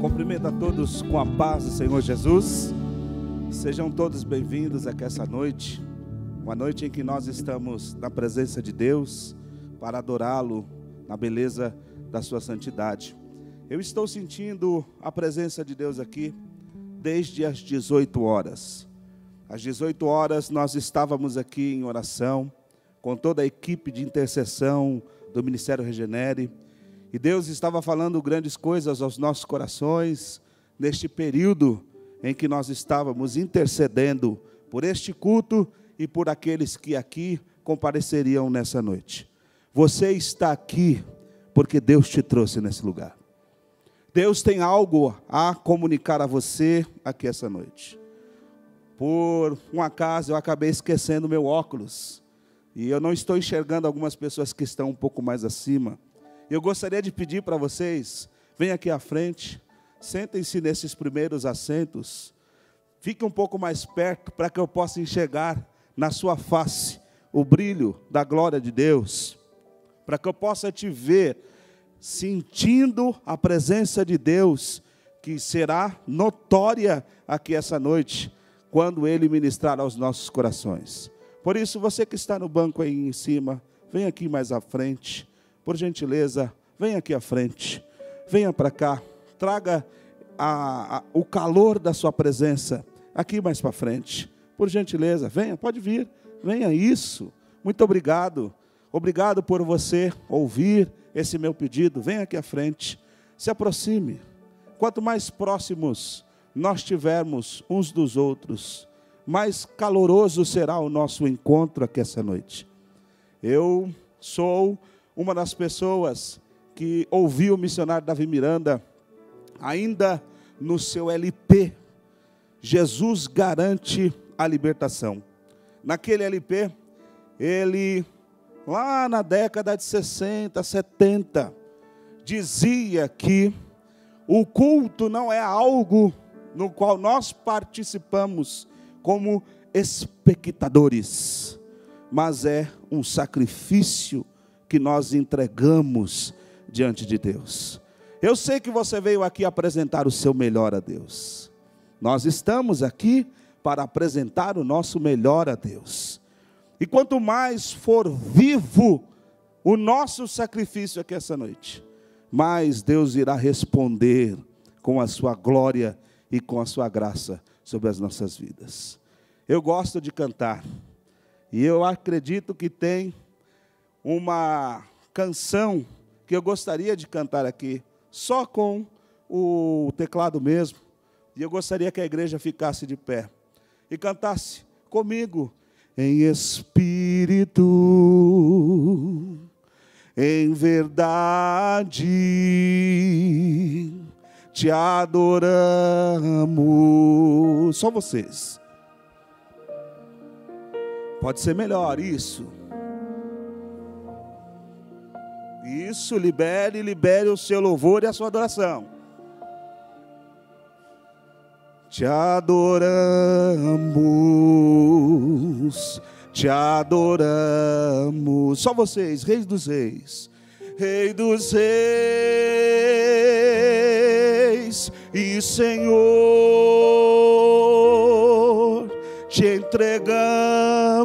Cumprimento a todos com a paz do Senhor Jesus. Sejam todos bem-vindos aqui essa noite, uma noite em que nós estamos na presença de Deus para adorá-lo na beleza da sua santidade. Eu estou sentindo a presença de Deus aqui desde as 18 horas. Às 18 horas nós estávamos aqui em oração com toda a equipe de intercessão do Ministério Regenere e Deus estava falando grandes coisas aos nossos corações neste período em que nós estávamos intercedendo por este culto e por aqueles que aqui compareceriam nessa noite. Você está aqui porque Deus te trouxe nesse lugar. Deus tem algo a comunicar a você aqui essa noite. Por um acaso eu acabei esquecendo meu óculos e eu não estou enxergando algumas pessoas que estão um pouco mais acima. Eu gostaria de pedir para vocês, venham aqui à frente, sentem-se nesses primeiros assentos, fique um pouco mais perto para que eu possa enxergar na sua face o brilho da glória de Deus, para que eu possa te ver sentindo a presença de Deus, que será notória aqui essa noite, quando Ele ministrar aos nossos corações. Por isso, você que está no banco aí em cima, vem aqui mais à frente por gentileza, venha aqui à frente, venha para cá, traga a, a, o calor da sua presença aqui mais para frente. Por gentileza, venha, pode vir, venha isso. Muito obrigado. Obrigado por você ouvir esse meu pedido. Venha aqui à frente, se aproxime. Quanto mais próximos nós tivermos uns dos outros, mais caloroso será o nosso encontro aqui essa noite. Eu sou uma das pessoas que ouviu o missionário Davi Miranda, ainda no seu LP, Jesus garante a libertação. Naquele LP, ele, lá na década de 60, 70, dizia que o culto não é algo no qual nós participamos como espectadores, mas é um sacrifício que nós entregamos diante de Deus. Eu sei que você veio aqui apresentar o seu melhor a Deus. Nós estamos aqui para apresentar o nosso melhor a Deus. E quanto mais for vivo o nosso sacrifício aqui essa noite, mais Deus irá responder com a sua glória e com a sua graça sobre as nossas vidas. Eu gosto de cantar. E eu acredito que tem uma canção que eu gostaria de cantar aqui, só com o teclado mesmo. E eu gostaria que a igreja ficasse de pé e cantasse comigo em espírito, em verdade, te adoramos. Só vocês. Pode ser melhor isso. Isso, libere, libere o seu louvor e a sua adoração. Te adoramos, te adoramos. Só vocês, reis dos reis. Rei dos reis e Senhor, te entregamos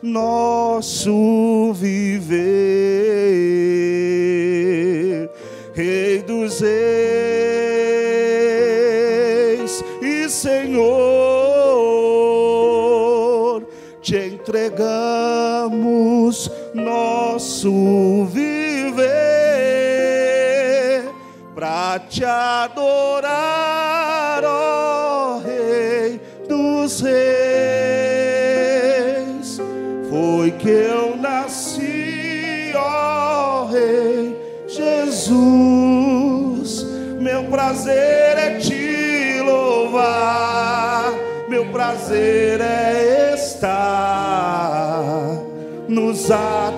nosso viver, Rei dos Reis e Senhor, te entregamos nosso viver. Para te adorar, Reis. Foi que eu nasci, ó Rei Jesus. Meu prazer é te louvar, meu prazer é estar nos átrios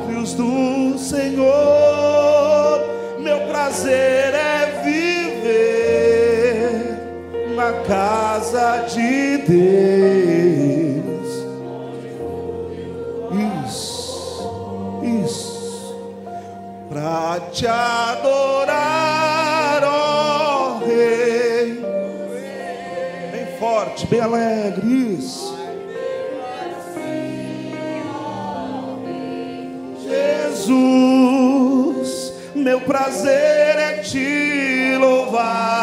casa de Deus. Isso, isso, para te adorar, ó oh Rei. Bem forte, bem alegre, isso. Jesus, meu prazer é te louvar.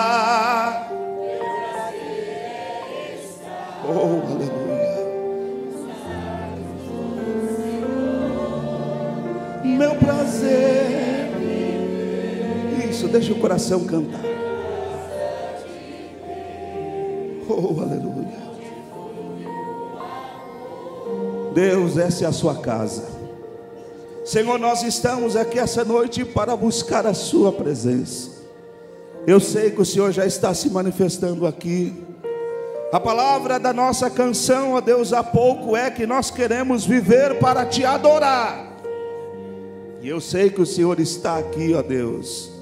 Deixa o coração cantar. Oh, aleluia. Deus, essa é a sua casa. Senhor, nós estamos aqui essa noite para buscar a Sua presença. Eu sei que o Senhor já está se manifestando aqui. A palavra da nossa canção, ó Deus, há pouco é que nós queremos viver para te adorar. E eu sei que o Senhor está aqui, ó Deus,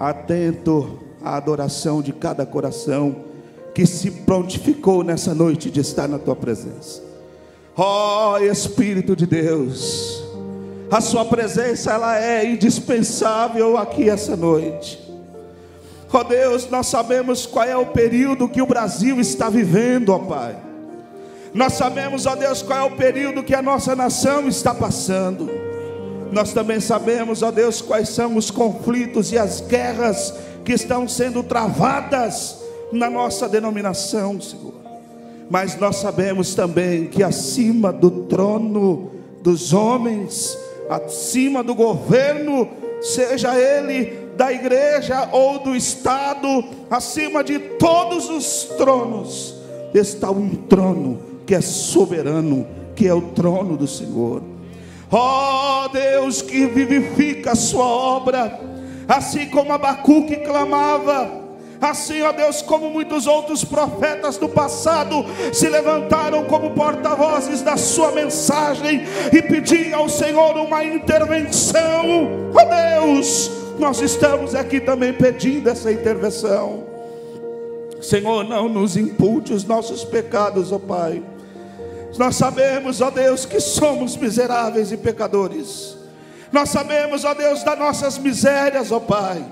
atento à adoração de cada coração que se prontificou nessa noite de estar na tua presença. Ó Espírito de Deus, a sua presença ela é indispensável aqui essa noite. Ó oh Deus, nós sabemos qual é o período que o Brasil está vivendo, ó oh Pai. Nós sabemos, ó oh Deus, qual é o período que a nossa nação está passando. Nós também sabemos, ó Deus, quais são os conflitos e as guerras que estão sendo travadas na nossa denominação, Senhor. Mas nós sabemos também que acima do trono dos homens, acima do governo, seja ele da igreja ou do Estado, acima de todos os tronos, está um trono que é soberano, que é o trono do Senhor. Ó oh, Deus que vivifica a sua obra, assim como Abacuque clamava, Assim, ó Deus, como muitos outros profetas do passado se levantaram como porta-vozes da sua mensagem e pediam ao Senhor uma intervenção. Ó Deus, nós estamos aqui também pedindo essa intervenção. Senhor, não nos impute os nossos pecados, ó Pai. Nós sabemos, ó Deus, que somos miseráveis e pecadores. Nós sabemos, ó Deus, das nossas misérias, ó Pai.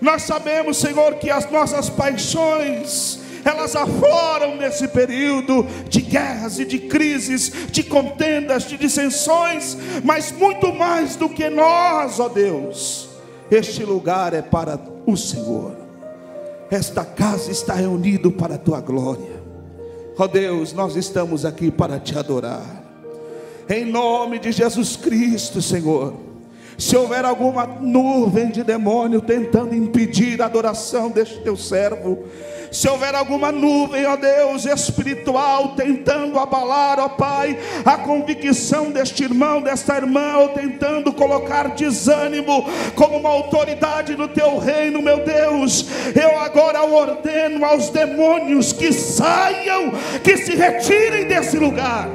Nós sabemos, Senhor, que as nossas paixões, elas afloram nesse período de guerras e de crises, de contendas, de dissensões, mas muito mais do que nós, ó Deus, este lugar é para o Senhor, esta casa está reunida para a tua glória, ó Deus, nós estamos aqui para te adorar, em nome de Jesus Cristo, Senhor se houver alguma nuvem de demônio tentando impedir a adoração deste teu servo, se houver alguma nuvem, ó Deus, espiritual, tentando abalar, ó Pai, a convicção deste irmão, desta irmã, ou tentando colocar desânimo como uma autoridade no teu reino, meu Deus, eu agora ordeno aos demônios que saiam, que se retirem desse lugar,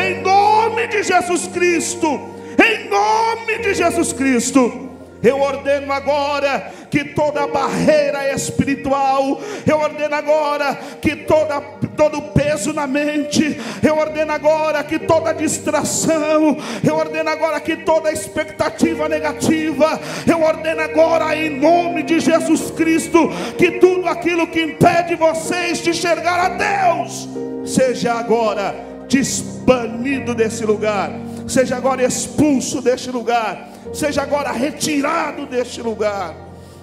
em nome de Jesus Cristo em nome de Jesus Cristo. Eu ordeno agora que toda barreira espiritual, eu ordeno agora que toda, todo peso na mente, eu ordeno agora que toda distração, eu ordeno agora que toda expectativa negativa, eu ordeno agora em nome de Jesus Cristo que tudo aquilo que impede vocês de enxergar a Deus, seja agora desbanido desse lugar seja agora expulso deste lugar, seja agora retirado deste lugar.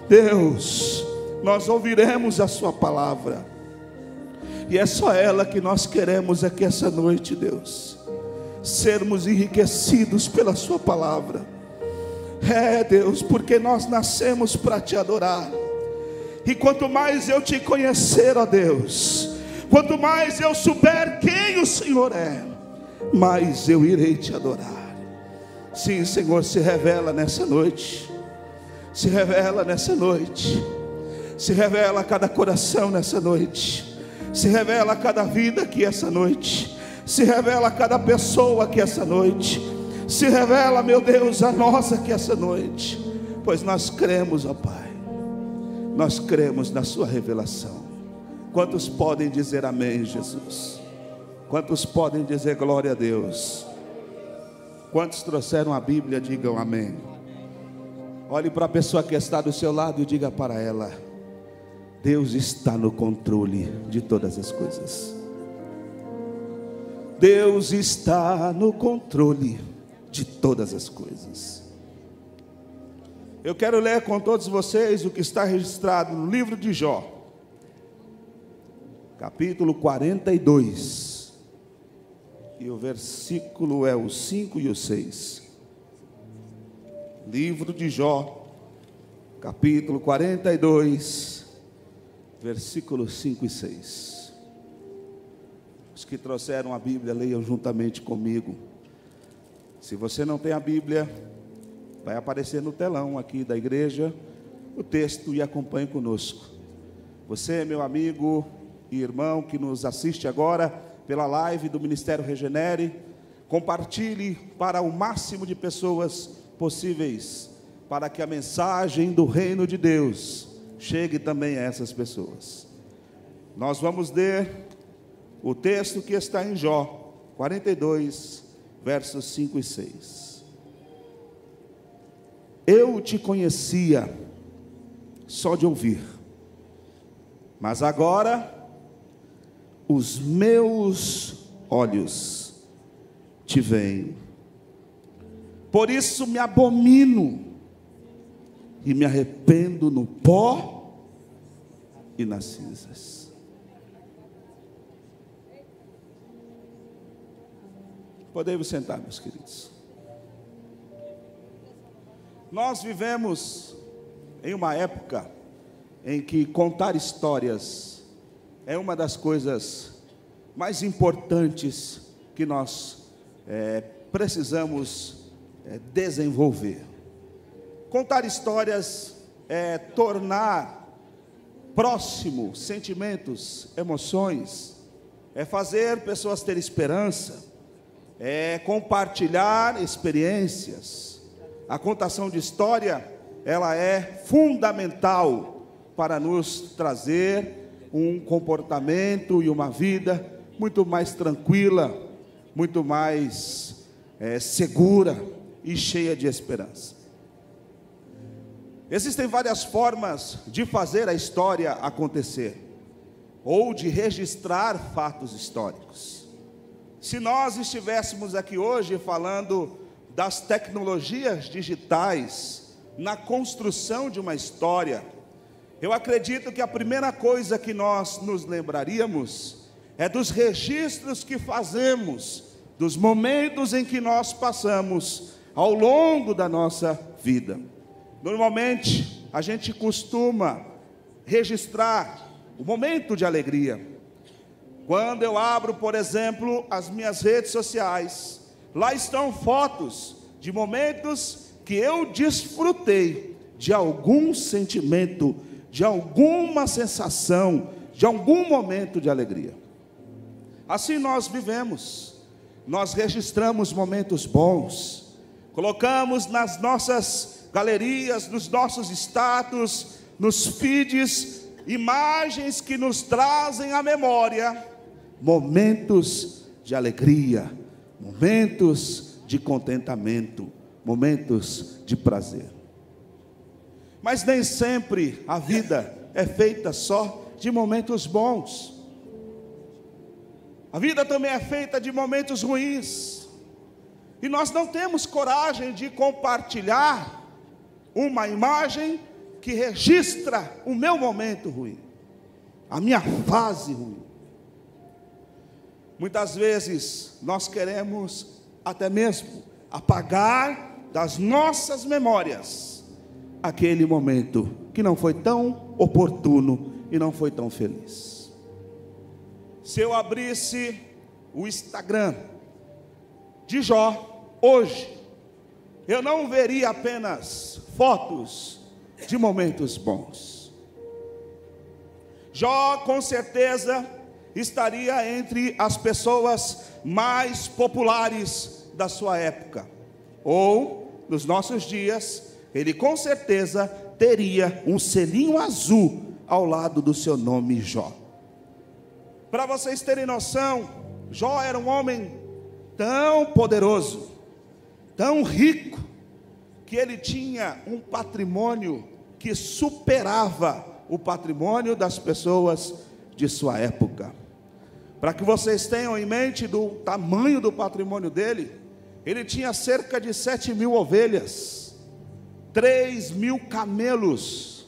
Deus, nós ouviremos a Sua palavra, e é só ela que nós queremos aqui essa noite, Deus, sermos enriquecidos pela Sua palavra. É, Deus, porque nós nascemos para te adorar. E quanto mais eu te conhecer, ó Deus, quanto mais eu souber quem o Senhor é, mais eu irei te adorar. Sim, Senhor, se revela nessa noite. Se revela nessa noite. Se revela a cada coração nessa noite. Se revela a cada vida aqui essa noite. Se revela a cada pessoa aqui essa noite. Se revela, meu Deus, a nós aqui essa noite. Pois nós cremos, ó Pai. Nós cremos na Sua revelação. Quantos podem dizer amém, Jesus? Quantos podem dizer glória a Deus? Quantos trouxeram a Bíblia, digam amém. Olhe para a pessoa que está do seu lado e diga para ela: Deus está no controle de todas as coisas. Deus está no controle de todas as coisas. Eu quero ler com todos vocês o que está registrado no livro de Jó, capítulo 42. E o versículo é o 5 e o 6. Livro de Jó, capítulo 42, versículos 5 e 6. Os que trouxeram a Bíblia, leiam juntamente comigo. Se você não tem a Bíblia, vai aparecer no telão aqui da igreja o texto e acompanhe conosco. Você, meu amigo e irmão que nos assiste agora pela live do Ministério Regenere, compartilhe para o máximo de pessoas possíveis, para que a mensagem do reino de Deus chegue também a essas pessoas. Nós vamos ler o texto que está em Jó 42, versos 5 e 6. Eu te conhecia só de ouvir, mas agora os meus olhos te veem. Por isso me abomino e me arrependo no pó e nas cinzas. Podemos sentar, meus queridos. Nós vivemos em uma época em que contar histórias é uma das coisas mais importantes que nós é, precisamos é, desenvolver. Contar histórias é tornar próximo sentimentos, emoções, é fazer pessoas ter esperança, é compartilhar experiências. A contação de história, ela é fundamental para nos trazer um comportamento e uma vida muito mais tranquila, muito mais é, segura e cheia de esperança. Existem várias formas de fazer a história acontecer, ou de registrar fatos históricos. Se nós estivéssemos aqui hoje falando das tecnologias digitais na construção de uma história, eu acredito que a primeira coisa que nós nos lembraríamos é dos registros que fazemos, dos momentos em que nós passamos ao longo da nossa vida. Normalmente, a gente costuma registrar o momento de alegria. Quando eu abro, por exemplo, as minhas redes sociais, lá estão fotos de momentos que eu desfrutei de algum sentimento, de alguma sensação, de algum momento de alegria. Assim nós vivemos, nós registramos momentos bons, colocamos nas nossas galerias, nos nossos status, nos feeds, imagens que nos trazem à memória momentos de alegria, momentos de contentamento, momentos de prazer. Mas nem sempre a vida é feita só de momentos bons. A vida também é feita de momentos ruins. E nós não temos coragem de compartilhar uma imagem que registra o meu momento ruim, a minha fase ruim. Muitas vezes nós queremos até mesmo apagar das nossas memórias aquele momento que não foi tão oportuno e não foi tão feliz. Se eu abrisse o Instagram de Jó hoje, eu não veria apenas fotos de momentos bons. Jó, com certeza, estaria entre as pessoas mais populares da sua época. Ou, nos nossos dias, ele com certeza teria um selinho azul ao lado do seu nome Jó. Para vocês terem noção, Jó era um homem tão poderoso, tão rico, que ele tinha um patrimônio que superava o patrimônio das pessoas de sua época. Para que vocês tenham em mente do tamanho do patrimônio dele, ele tinha cerca de sete mil ovelhas, três mil camelos,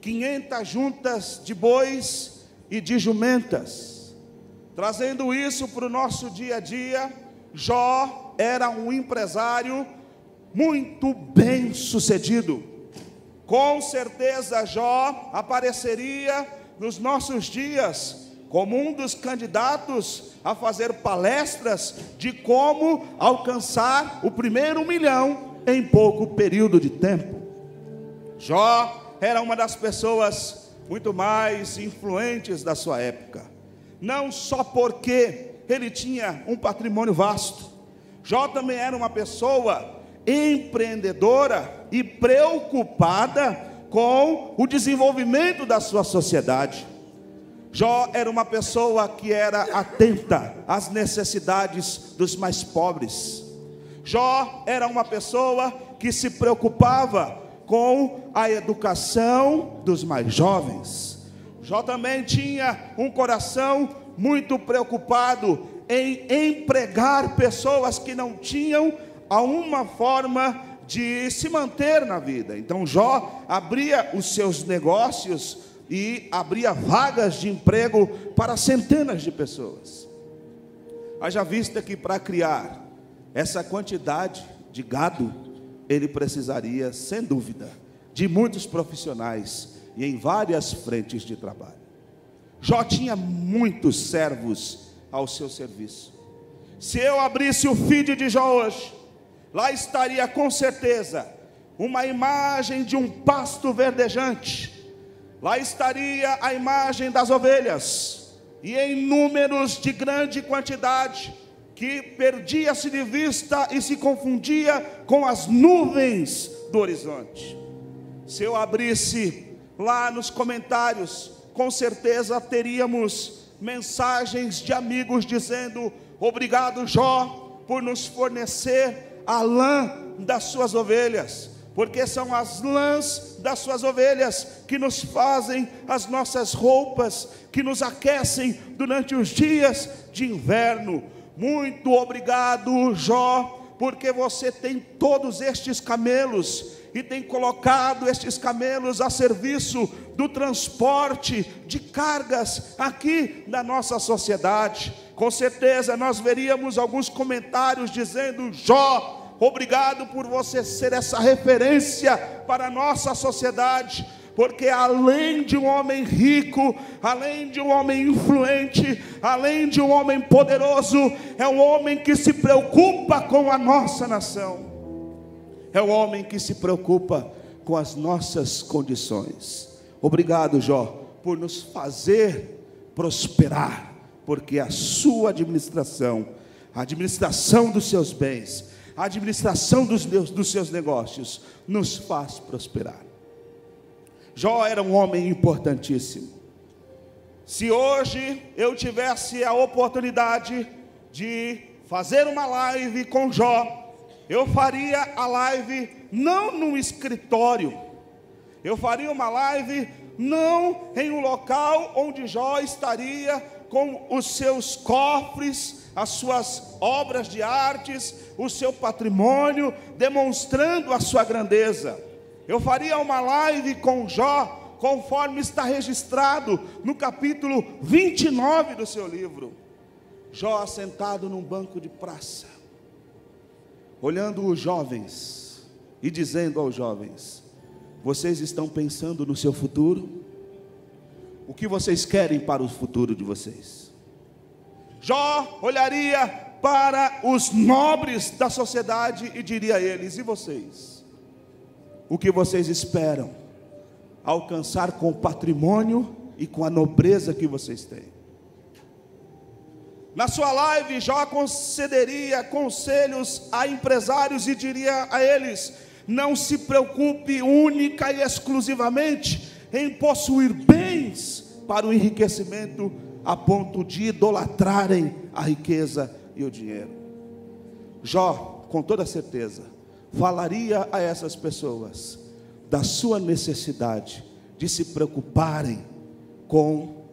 quinhentas juntas de bois e de jumentas. Trazendo isso para o nosso dia a dia, Jó era um empresário muito bem sucedido. Com certeza, Jó apareceria nos nossos dias como um dos candidatos a fazer palestras de como alcançar o primeiro milhão em pouco período de tempo. Jó era uma das pessoas muito mais influentes da sua época, não só porque ele tinha um patrimônio vasto, Jó também era uma pessoa empreendedora e preocupada com o desenvolvimento da sua sociedade. Jó era uma pessoa que era atenta às necessidades dos mais pobres. Jó era uma pessoa que se preocupava com a educação dos mais jovens. Jó também tinha um coração muito preocupado em empregar pessoas que não tinham uma forma de se manter na vida. Então Jó abria os seus negócios e abria vagas de emprego para centenas de pessoas. Haja vista que para criar essa quantidade de gado, ele precisaria, sem dúvida, de muitos profissionais e em várias frentes de trabalho. Jó tinha muitos servos ao seu serviço. Se eu abrisse o feed de Jó hoje, lá estaria com certeza uma imagem de um pasto verdejante, Lá estaria a imagem das ovelhas, e em números de grande quantidade, que perdia-se de vista e se confundia com as nuvens do horizonte. Se eu abrisse lá nos comentários, com certeza teríamos mensagens de amigos dizendo: Obrigado, Jó, por nos fornecer a lã das suas ovelhas porque são as lãs das suas ovelhas que nos fazem as nossas roupas, que nos aquecem durante os dias de inverno. Muito obrigado, Jó, porque você tem todos estes camelos e tem colocado estes camelos a serviço do transporte de cargas aqui na nossa sociedade. Com certeza nós veríamos alguns comentários dizendo: Jó, Obrigado por você ser essa referência para a nossa sociedade porque além de um homem rico, além de um homem influente, além de um homem poderoso, é um homem que se preocupa com a nossa nação, é um homem que se preocupa com as nossas condições. Obrigado, Jó, por nos fazer prosperar, porque a sua administração, a administração dos seus bens, a administração dos, dos seus negócios nos faz prosperar. Jó era um homem importantíssimo. Se hoje eu tivesse a oportunidade de fazer uma live com Jó, eu faria a live não no escritório, eu faria uma live não em um local onde Jó estaria com os seus cofres, as suas obras de artes, o seu patrimônio, demonstrando a sua grandeza. Eu faria uma live com Jó, conforme está registrado no capítulo 29 do seu livro. Jó assentado num banco de praça, olhando os jovens e dizendo aos jovens: Vocês estão pensando no seu futuro? O que vocês querem para o futuro de vocês? Jó olharia para os nobres da sociedade e diria a eles: E vocês? O que vocês esperam alcançar com o patrimônio e com a nobreza que vocês têm? Na sua live, Jó concederia conselhos a empresários e diria a eles: não se preocupe única e exclusivamente em possuir bens para o enriquecimento a ponto de idolatrarem a riqueza e o dinheiro. Jó, com toda certeza, falaria a essas pessoas da sua necessidade de se preocuparem com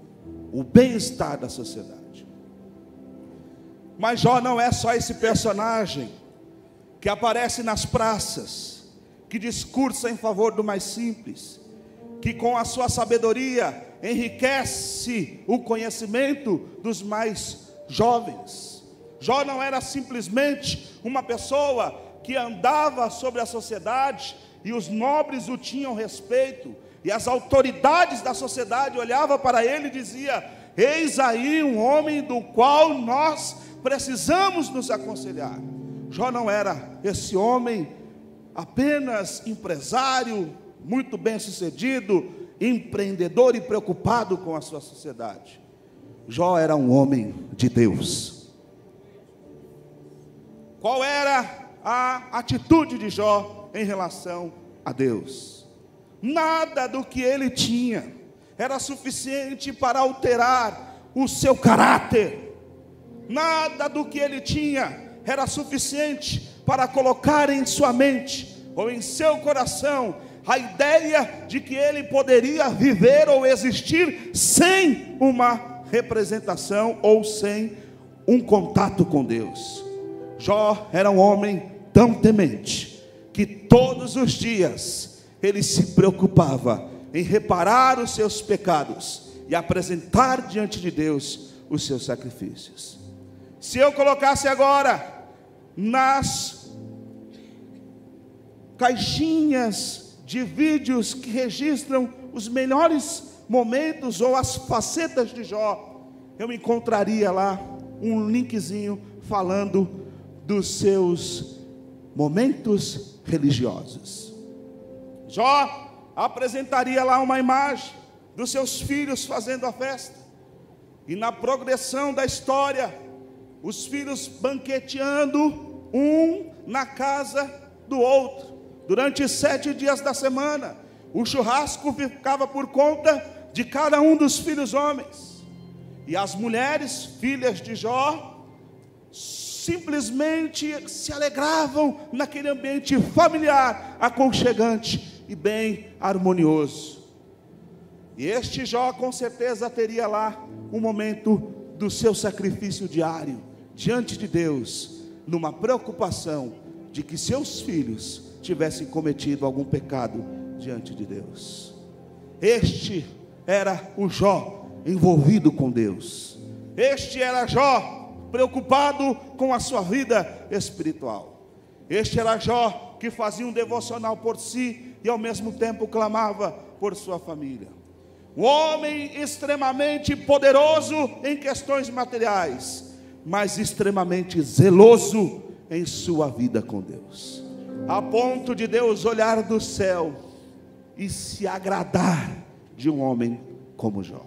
o bem-estar da sociedade. Mas Jó não é só esse personagem que aparece nas praças, que discursa em favor do mais simples, que com a sua sabedoria enriquece o conhecimento dos mais jovens. Jó não era simplesmente uma pessoa que andava sobre a sociedade e os nobres o tinham respeito, e as autoridades da sociedade olhavam para ele e diziam: Eis aí um homem do qual nós precisamos nos aconselhar. Jó não era esse homem apenas empresário, muito bem sucedido, empreendedor e preocupado com a sua sociedade. Jó era um homem de Deus. Qual era a atitude de Jó em relação a Deus? Nada do que ele tinha era suficiente para alterar o seu caráter. Nada do que ele tinha era suficiente para colocar em sua mente ou em seu coração a ideia de que ele poderia viver ou existir sem uma representação ou sem um contato com Deus. Jó era um homem tão temente que todos os dias ele se preocupava em reparar os seus pecados e apresentar diante de Deus os seus sacrifícios. Se eu colocasse agora nas caixinhas de vídeos que registram os melhores momentos ou as facetas de Jó, eu encontraria lá um linkzinho falando dos seus momentos religiosos. Jó apresentaria lá uma imagem dos seus filhos fazendo a festa. E na progressão da história, os filhos banqueteando um na casa do outro, durante sete dias da semana. O churrasco ficava por conta de cada um dos filhos homens. E as mulheres, filhas de Jó, simplesmente se alegravam naquele ambiente familiar, aconchegante e bem harmonioso. E este Jó com certeza teria lá um momento do seu sacrifício diário diante de Deus, numa preocupação de que seus filhos tivessem cometido algum pecado diante de Deus. Este era o Jó envolvido com Deus. Este era Jó preocupado com a sua vida espiritual. Este era Jó que fazia um devocional por si e ao mesmo tempo clamava por sua família. Um homem extremamente poderoso em questões materiais, mas extremamente zeloso em sua vida com Deus, a ponto de Deus olhar do céu e se agradar de um homem como Jó.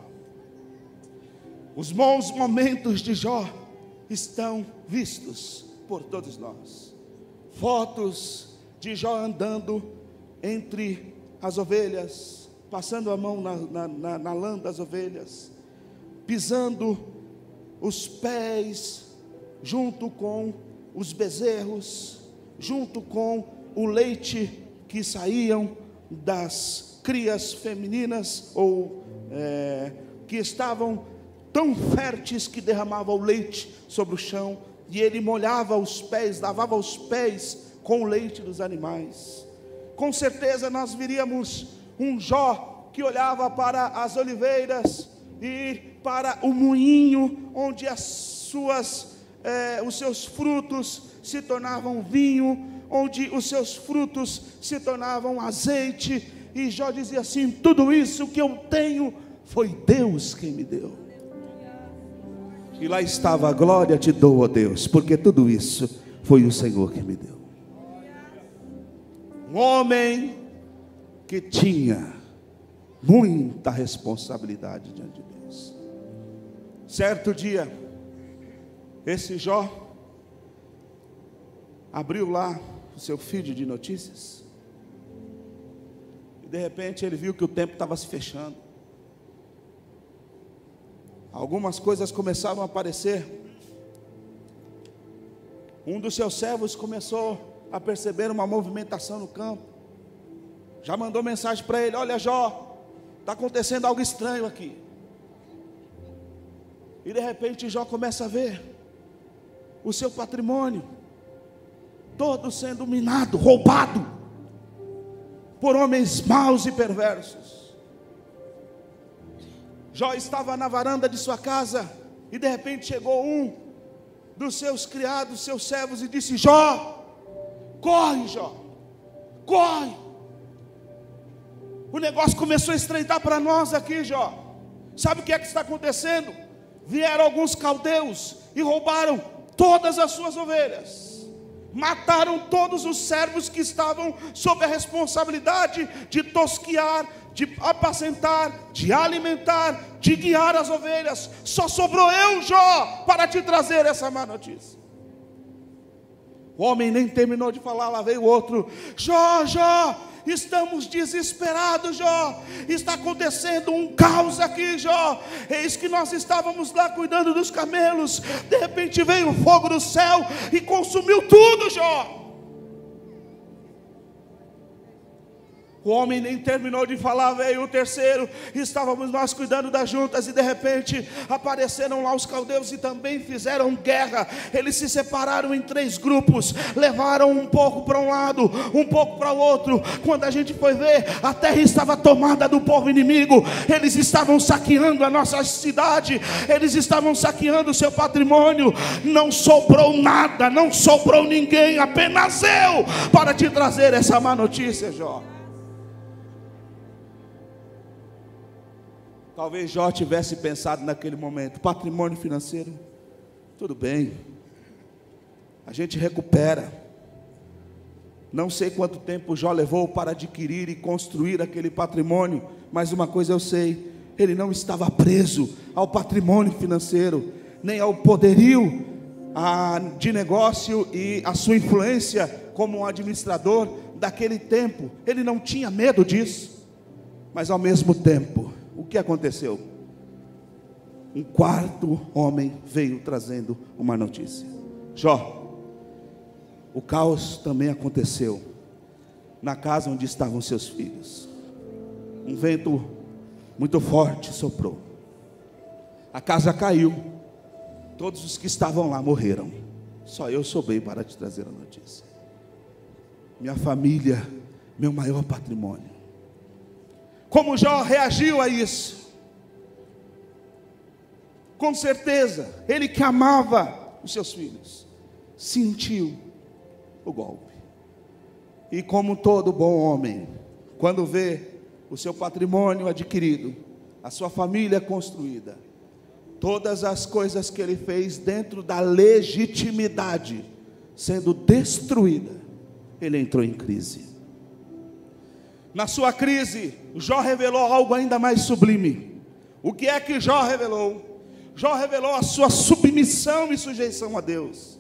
Os bons momentos de Jó estão vistos por todos nós. Fotos de Jó andando entre as ovelhas, passando a mão na, na, na, na lã das ovelhas, pisando os pés junto com os bezerros, junto com o leite que saíam das crias femininas ou é, que estavam tão férteis que derramavam o leite sobre o chão e ele molhava os pés, lavava os pés com o leite dos animais com certeza nós viríamos um Jó que olhava para as oliveiras e para o moinho, onde as suas, eh, os seus frutos se tornavam vinho, onde os seus frutos se tornavam azeite, e Jó dizia assim: tudo isso que eu tenho foi Deus quem me deu. E lá estava a glória te dou, ó Deus, porque tudo isso foi o Senhor que me deu um homem que tinha muita responsabilidade diante de Deus. Certo dia, esse Jó abriu lá o seu feed de notícias. E de repente ele viu que o tempo estava se fechando. Algumas coisas começaram a aparecer. Um dos seus servos começou a perceber uma movimentação no campo. Já mandou mensagem para ele: Olha, Jó, Está acontecendo algo estranho aqui. E de repente Jó começa a ver o seu patrimônio todo sendo minado, roubado por homens maus e perversos. Jó estava na varanda de sua casa e de repente chegou um dos seus criados, seus servos e disse: Jó, corre, Jó, corre. O negócio começou a estreitar para nós aqui, Jó. Sabe o que é que está acontecendo? Vieram alguns caldeus e roubaram todas as suas ovelhas mataram todos os servos que estavam sob a responsabilidade de tosquiar, de apacentar, de alimentar, de guiar as ovelhas. Só sobrou eu, Jó, para te trazer essa má notícia. O homem nem terminou de falar, lá veio outro: Jó, Jó, estamos desesperados, Jó. Está acontecendo um caos aqui, Jó. Eis que nós estávamos lá cuidando dos camelos. De repente veio o fogo do céu e consumiu tudo, Jó. O homem nem terminou de falar, veio o terceiro. Estávamos nós cuidando das juntas, e de repente apareceram lá os caldeus e também fizeram guerra. Eles se separaram em três grupos, levaram um pouco para um lado, um pouco para o outro. Quando a gente foi ver, a terra estava tomada do povo inimigo. Eles estavam saqueando a nossa cidade, eles estavam saqueando o seu patrimônio. Não sobrou nada, não sobrou ninguém, apenas eu para te trazer essa má notícia, Jó. Talvez Jó tivesse pensado naquele momento: patrimônio financeiro, tudo bem, a gente recupera. Não sei quanto tempo Jó levou para adquirir e construir aquele patrimônio, mas uma coisa eu sei: ele não estava preso ao patrimônio financeiro, nem ao poderio a, de negócio e a sua influência como um administrador daquele tempo. Ele não tinha medo disso, mas ao mesmo tempo, que aconteceu? Um quarto homem veio trazendo uma notícia. Jó, o caos também aconteceu na casa onde estavam seus filhos. Um vento muito forte soprou. A casa caiu. Todos os que estavam lá morreram. Só eu soube para te trazer a notícia. Minha família, meu maior patrimônio. Como Jó reagiu a isso? Com certeza, ele que amava os seus filhos, sentiu o golpe. E como todo bom homem, quando vê o seu patrimônio adquirido, a sua família construída, todas as coisas que ele fez dentro da legitimidade sendo destruída, ele entrou em crise. Na sua crise, Jó revelou algo ainda mais sublime. O que é que Jó revelou? Jó revelou a sua submissão e sujeição a Deus.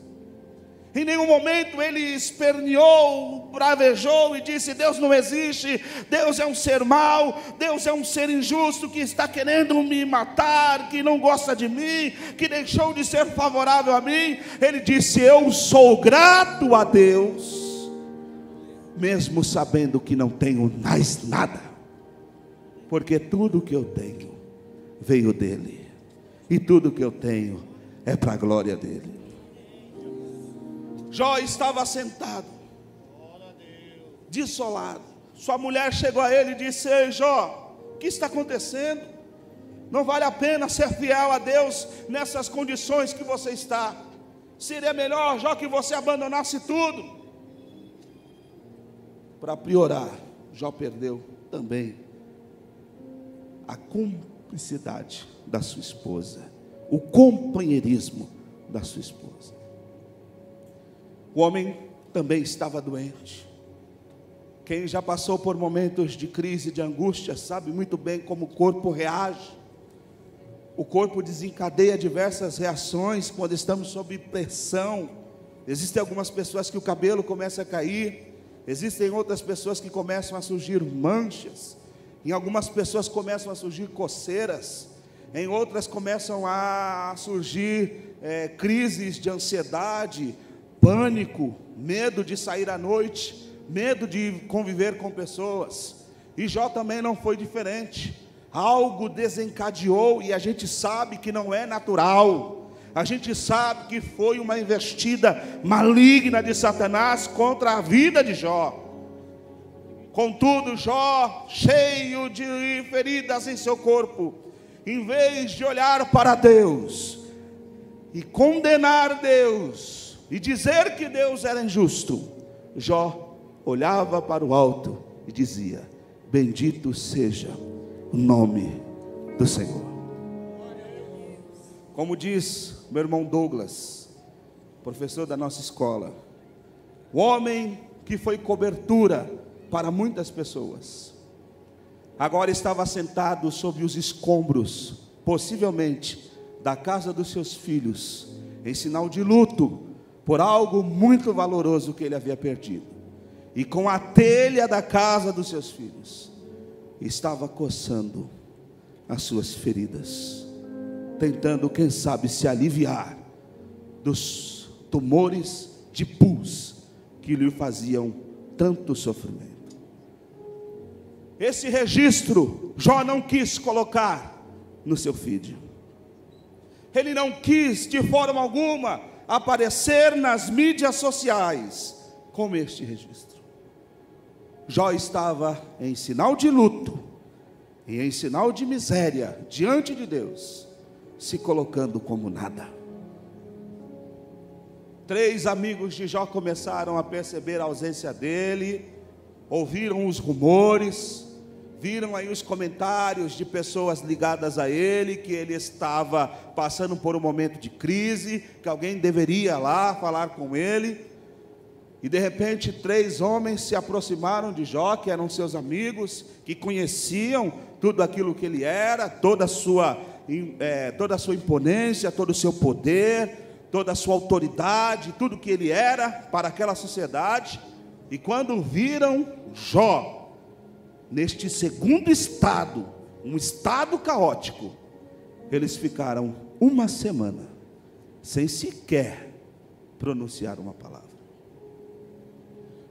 Em nenhum momento ele esperneou, bravejou e disse: Deus não existe, Deus é um ser mau, Deus é um ser injusto que está querendo me matar, que não gosta de mim, que deixou de ser favorável a mim. Ele disse: Eu sou grato a Deus mesmo sabendo que não tenho mais nada, porque tudo que eu tenho veio dele, e tudo que eu tenho é para a glória dele. Jó estava sentado, desolado. Sua mulher chegou a ele e disse: Ei, Jó, o que está acontecendo? Não vale a pena ser fiel a Deus nessas condições que você está. Seria melhor, Jó, que você abandonasse tudo para piorar, Jó perdeu também a cumplicidade da sua esposa, o companheirismo da sua esposa. O homem também estava doente. Quem já passou por momentos de crise, de angústia, sabe muito bem como o corpo reage. O corpo desencadeia diversas reações quando estamos sob pressão. Existem algumas pessoas que o cabelo começa a cair, Existem outras pessoas que começam a surgir manchas, em algumas pessoas começam a surgir coceiras, em outras começam a surgir é, crises de ansiedade, pânico, medo de sair à noite, medo de conviver com pessoas. E Jó também não foi diferente. algo desencadeou e a gente sabe que não é natural. A gente sabe que foi uma investida maligna de Satanás contra a vida de Jó. Contudo, Jó, cheio de feridas em seu corpo, em vez de olhar para Deus e condenar Deus e dizer que Deus era injusto, Jó olhava para o alto e dizia: Bendito seja o nome do Senhor. Como diz meu irmão Douglas, professor da nossa escola, o homem que foi cobertura para muitas pessoas, agora estava sentado sobre os escombros, possivelmente da casa dos seus filhos, em sinal de luto por algo muito valoroso que ele havia perdido. E com a telha da casa dos seus filhos, estava coçando as suas feridas, tentando, quem sabe, se aliviar dos tumores de pus que lhe faziam tanto sofrimento. Esse registro Jó não quis colocar no seu feed. Ele não quis de forma alguma aparecer nas mídias sociais com este registro. Jó estava em sinal de luto e em sinal de miséria diante de Deus, se colocando como nada. Três amigos de Jó começaram a perceber a ausência dele, ouviram os rumores, viram aí os comentários de pessoas ligadas a ele, que ele estava passando por um momento de crise, que alguém deveria lá falar com ele. E de repente, três homens se aproximaram de Jó, que eram seus amigos, que conheciam tudo aquilo que ele era, toda a sua, é, toda a sua imponência, todo o seu poder, toda a sua autoridade, tudo que ele era para aquela sociedade. E quando viram Jó, neste segundo estado, um estado caótico, eles ficaram uma semana sem sequer pronunciar uma palavra.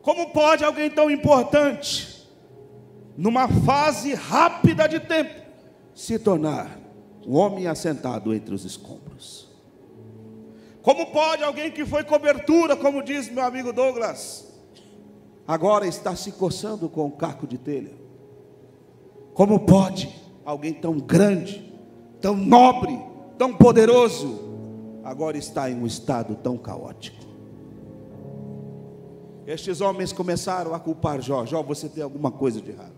Como pode alguém tão importante, numa fase rápida de tempo, se tornar um homem assentado entre os escombros? Como pode alguém que foi cobertura, como diz meu amigo Douglas, agora está se coçando com um caco de telha? Como pode alguém tão grande, tão nobre, tão poderoso, agora está em um estado tão caótico? Estes homens começaram a culpar Jó. Jó, você tem alguma coisa de errado.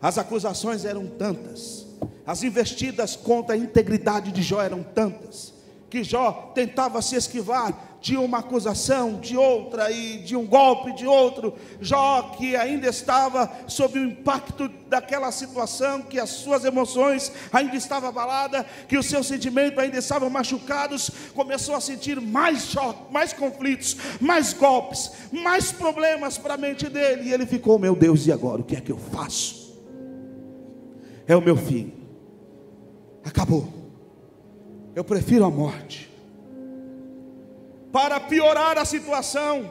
As acusações eram tantas, as investidas contra a integridade de Jó eram tantas, que Jó tentava se esquivar de uma acusação, de outra e de um golpe de outro. Jó que ainda estava sob o impacto daquela situação, que as suas emoções ainda estavam abaladas, que os seus sentimentos ainda estavam machucados, começou a sentir mais choque, mais conflitos, mais golpes, mais problemas para a mente dele. E ele ficou, meu Deus, e agora o que é que eu faço? É o meu fim. Acabou. Eu prefiro a morte para piorar a situação,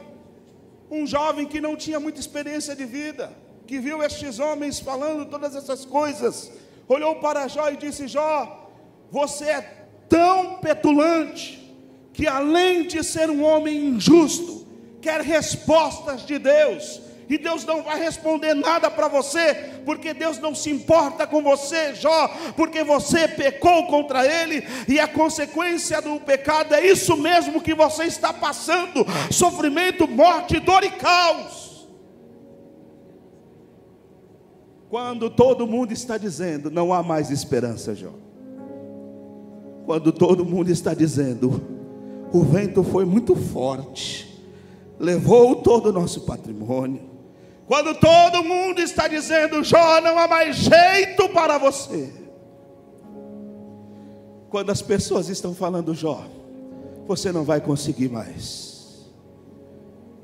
um jovem que não tinha muita experiência de vida, que viu estes homens falando todas essas coisas, olhou para Jó e disse: Jó, você é tão petulante, que além de ser um homem injusto, quer respostas de Deus, e Deus não vai responder nada para você, porque Deus não se importa com você, Jó, porque você pecou contra Ele, e a consequência do pecado é isso mesmo que você está passando: sofrimento, morte, dor e caos. Quando todo mundo está dizendo, não há mais esperança, Jó. Quando todo mundo está dizendo, o vento foi muito forte, levou todo o nosso patrimônio, quando todo mundo está dizendo, Jó, não há mais jeito para você. Quando as pessoas estão falando, Jó, você não vai conseguir mais.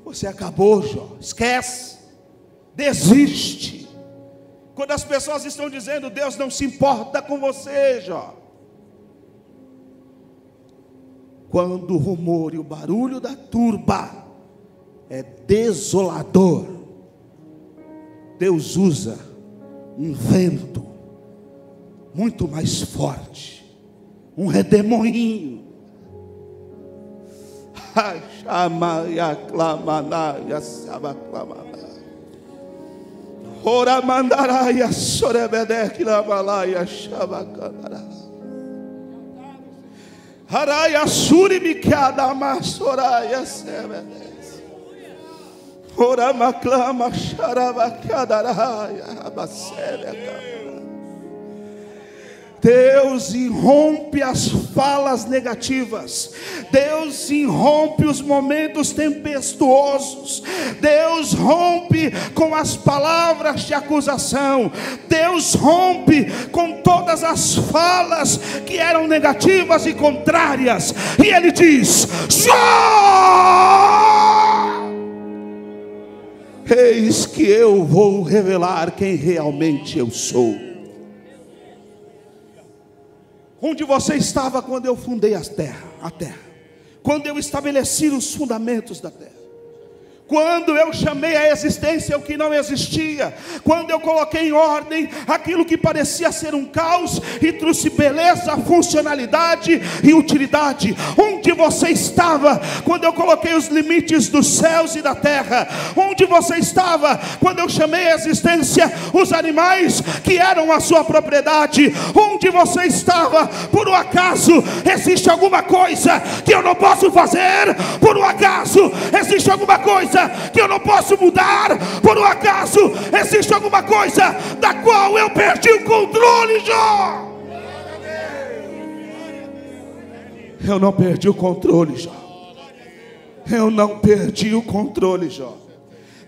Você acabou, Jó. Esquece. Desiste. Quando as pessoas estão dizendo, Deus não se importa com você, Jó. Quando o rumor e o barulho da turba é desolador, Deus usa um vento muito mais forte, um redemoinho. Ora mandaraia sorebedek lamalaia shabakanara. Araia surimikiada masoraia sebedes. Ora maclama xarabakadaraia abasebeka. Deus irrompe as falas negativas, Deus irrompe os momentos tempestuosos, Deus rompe com as palavras de acusação, Deus rompe com todas as falas que eram negativas e contrárias, e Ele diz: Jó! Eis que eu vou revelar quem realmente eu sou. Onde você estava quando eu fundei a terra, a terra? Quando eu estabeleci os fundamentos da terra? Quando eu chamei a existência o que não existia, quando eu coloquei em ordem aquilo que parecia ser um caos e trouxe beleza, funcionalidade e utilidade. Onde você estava quando eu coloquei os limites dos céus e da terra? Onde você estava quando eu chamei a existência os animais que eram a sua propriedade? Onde você estava? Por um acaso existe alguma coisa que eu não posso fazer? Por um acaso existe alguma coisa que eu não posso mudar, por um acaso existe alguma coisa da qual eu perdi o controle, Jó. Eu não perdi o controle, Jó. Eu não perdi o controle, Jó.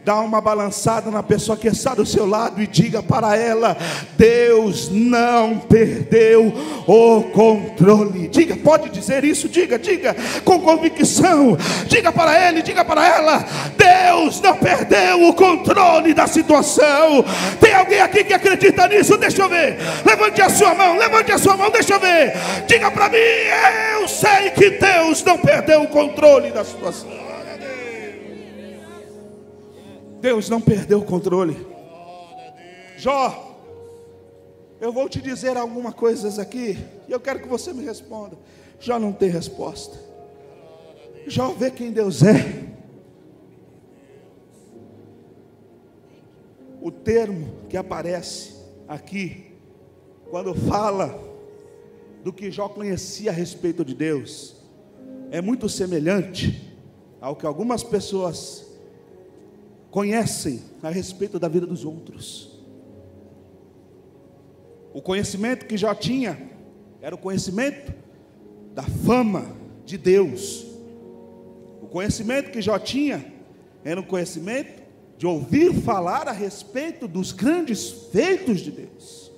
Dá uma balançada na pessoa que está do seu lado e diga para ela: Deus não perdeu o controle. Diga, pode dizer isso, diga, diga com convicção. Diga para ele, diga para ela: Deus não perdeu o controle da situação. Tem alguém aqui que acredita nisso? Deixa eu ver. Levante a sua mão, levante a sua mão, deixa eu ver. Diga para mim: Eu sei que Deus não perdeu o controle da situação. Deus não perdeu o controle. Jó, eu vou te dizer algumas coisas aqui, e eu quero que você me responda. Jó não tem resposta. Jó vê quem Deus é. O termo que aparece aqui, quando fala do que Jó conhecia a respeito de Deus, é muito semelhante ao que algumas pessoas conhecem a respeito da vida dos outros. O conhecimento que já tinha era o conhecimento da fama de Deus. O conhecimento que já tinha era o conhecimento de ouvir falar a respeito dos grandes feitos de Deus.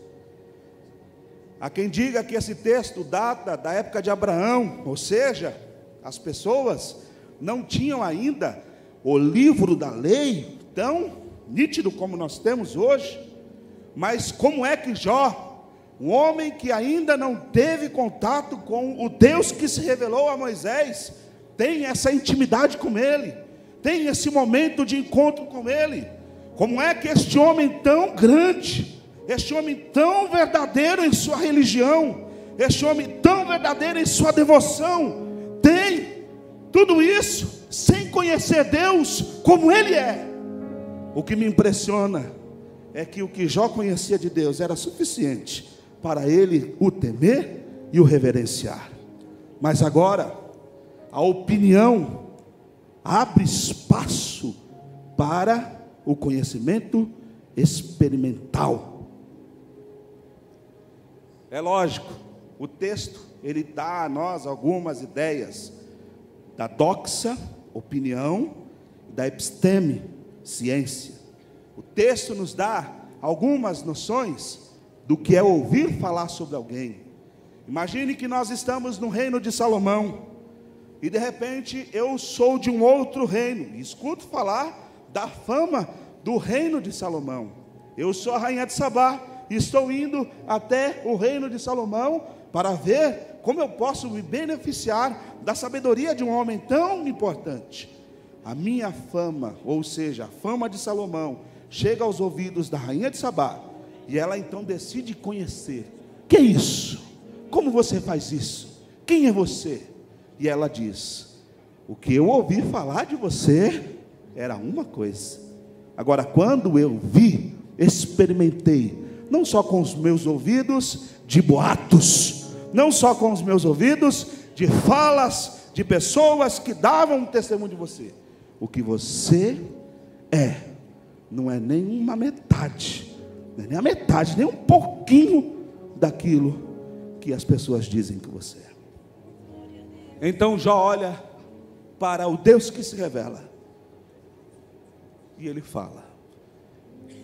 Há quem diga que esse texto data da época de Abraão, ou seja, as pessoas não tinham ainda o livro da lei, tão nítido como nós temos hoje, mas como é que Jó, um homem que ainda não teve contato com o Deus que se revelou a Moisés, tem essa intimidade com ele, tem esse momento de encontro com ele. Como é que este homem tão grande, este homem tão verdadeiro em sua religião, este homem tão verdadeiro em sua devoção, tudo isso sem conhecer Deus como Ele é. O que me impressiona é que o que Jó conhecia de Deus era suficiente para ele o temer e o reverenciar. Mas agora, a opinião abre espaço para o conhecimento experimental. É lógico, o texto ele dá a nós algumas ideias da doxa opinião, da episteme, ciência. O texto nos dá algumas noções do que é ouvir falar sobre alguém. Imagine que nós estamos no reino de Salomão e de repente eu sou de um outro reino e escuto falar da fama do reino de Salomão. Eu sou a rainha de Sabá e estou indo até o reino de Salomão para ver como eu posso me beneficiar da sabedoria de um homem tão importante. A minha fama, ou seja, a fama de Salomão, chega aos ouvidos da rainha de Sabá, e ela então decide conhecer Que é isso? Como você faz isso? Quem é você? E ela diz: O que eu ouvi falar de você era uma coisa. Agora, quando eu vi, experimentei, não só com os meus ouvidos de boatos, não só com os meus ouvidos de falas de pessoas que davam testemunho de você. O que você é, não é nem uma metade, não é nem a metade, nem um pouquinho daquilo que as pessoas dizem que você é. Então Jó olha para o Deus que se revela e ele fala: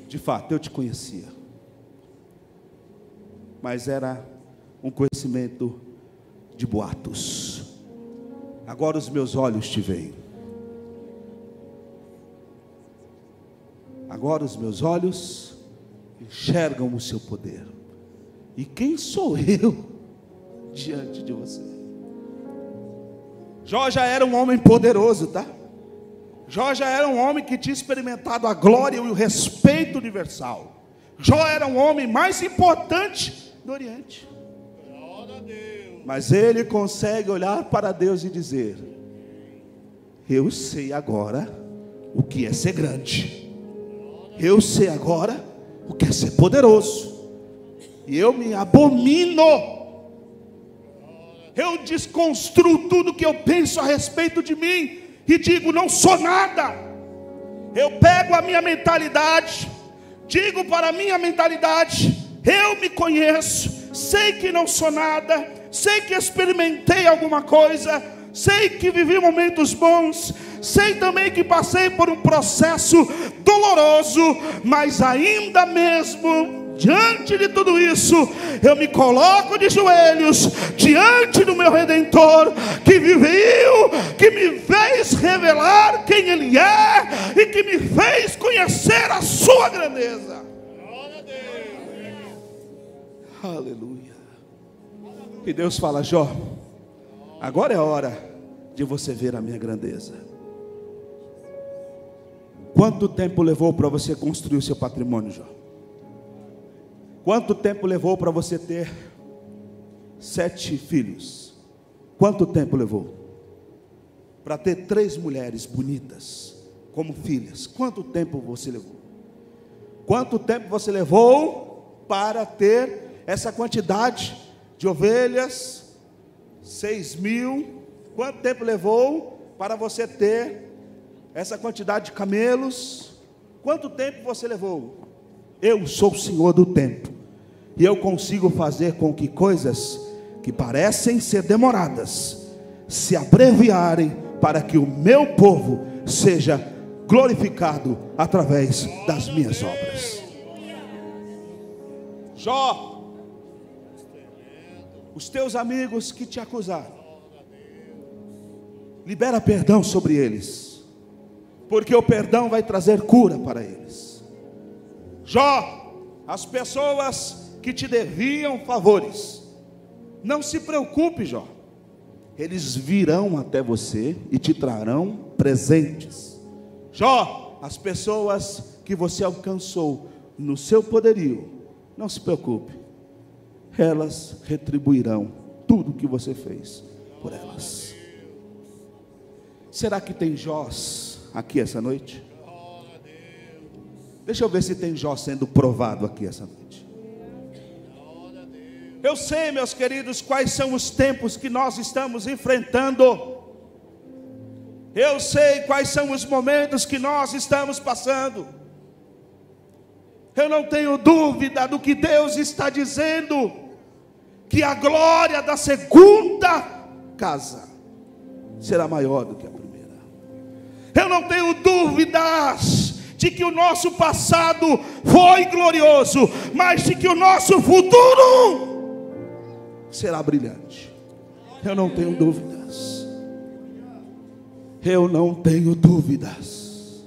De fato, eu te conhecia, mas era um conhecimento de boatos. Agora os meus olhos te veem. Agora os meus olhos enxergam o seu poder. E quem sou eu diante de você? Jó já era um homem poderoso, tá? Jó já era um homem que tinha experimentado a glória e o respeito universal. Jó era um homem mais importante do Oriente. Mas ele consegue olhar para Deus e dizer: Eu sei agora o que é ser grande. Eu sei agora o que é ser poderoso. E eu me abomino. Eu desconstruo tudo que eu penso a respeito de mim e digo: não sou nada. Eu pego a minha mentalidade, digo para a minha mentalidade: eu me conheço, sei que não sou nada, sei que experimentei alguma coisa, sei que vivi momentos bons, sei também que passei por um processo doloroso, mas ainda mesmo diante de tudo isso, eu me coloco de joelhos diante do meu redentor, que viveu, que me fez revelar quem Ele é e que me fez conhecer a Sua grandeza. Aleluia. E Deus fala, Jó, agora é hora de você ver a minha grandeza. Quanto tempo levou para você construir o seu patrimônio, Jó? Quanto tempo levou para você ter sete filhos? Quanto tempo levou? Para ter três mulheres bonitas como filhas? Quanto tempo você levou? Quanto tempo você levou para ter essa quantidade de ovelhas? Seis mil. Quanto tempo levou para você ter essa quantidade de camelos? Quanto tempo você levou? Eu sou o Senhor do tempo. E eu consigo fazer com que coisas que parecem ser demoradas se abreviarem para que o meu povo seja glorificado através das minhas obras. Jó, os teus amigos que te acusaram, libera perdão sobre eles, porque o perdão vai trazer cura para eles. Jó, as pessoas que te deviam favores, não se preocupe, Jó, eles virão até você e te trarão presentes. Jó, as pessoas que você alcançou no seu poderio, não se preocupe, elas retribuirão tudo que você fez por elas. Será que tem Jós aqui essa noite? Deixa eu ver se tem Jó sendo provado aqui essa noite. Eu sei, meus queridos, quais são os tempos que nós estamos enfrentando. Eu sei quais são os momentos que nós estamos passando. Eu não tenho dúvida do que Deus está dizendo, que a glória da segunda casa será maior do que a primeira. Eu não tenho dúvidas de que o nosso passado foi glorioso, mas de que o nosso futuro será brilhante. Eu não tenho dúvidas. Eu não tenho dúvidas.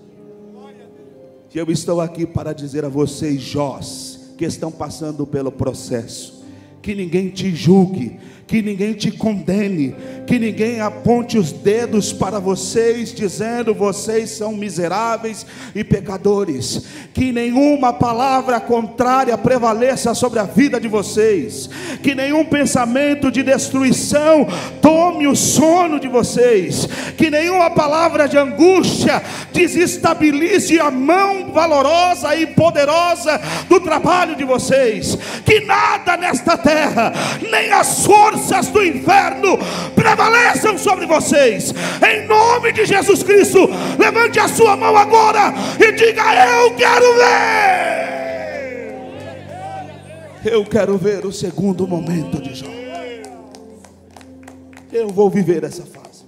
Eu estou aqui para dizer a vocês, Jós, que estão passando pelo processo, que ninguém te julgue, que ninguém te condene, que ninguém aponte os dedos para vocês, dizendo vocês são miseráveis e pecadores, que nenhuma palavra contrária prevaleça sobre a vida de vocês, que nenhum pensamento de destruição tome o sono de vocês, que nenhuma palavra de angústia desestabilize a mão valorosa e poderosa do trabalho de vocês, que nada nesta terra, nem as forças do inferno prevaleçam sobre vocês. Em nome de Jesus Cristo, levante a sua mão agora e diga: Eu quero ver. Eu quero ver o segundo momento de Jó. Eu vou viver essa fase.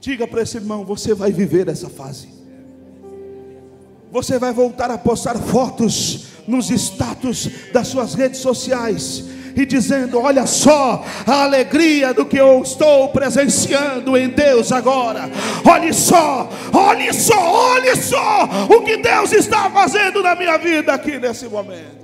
Diga para esse irmão: você vai viver essa fase. Você vai voltar a postar fotos nos status das suas redes sociais e dizendo: Olha só a alegria do que eu estou presenciando em Deus agora. Olhe só, olhe só, olhe só o que Deus está fazendo na minha vida aqui nesse momento.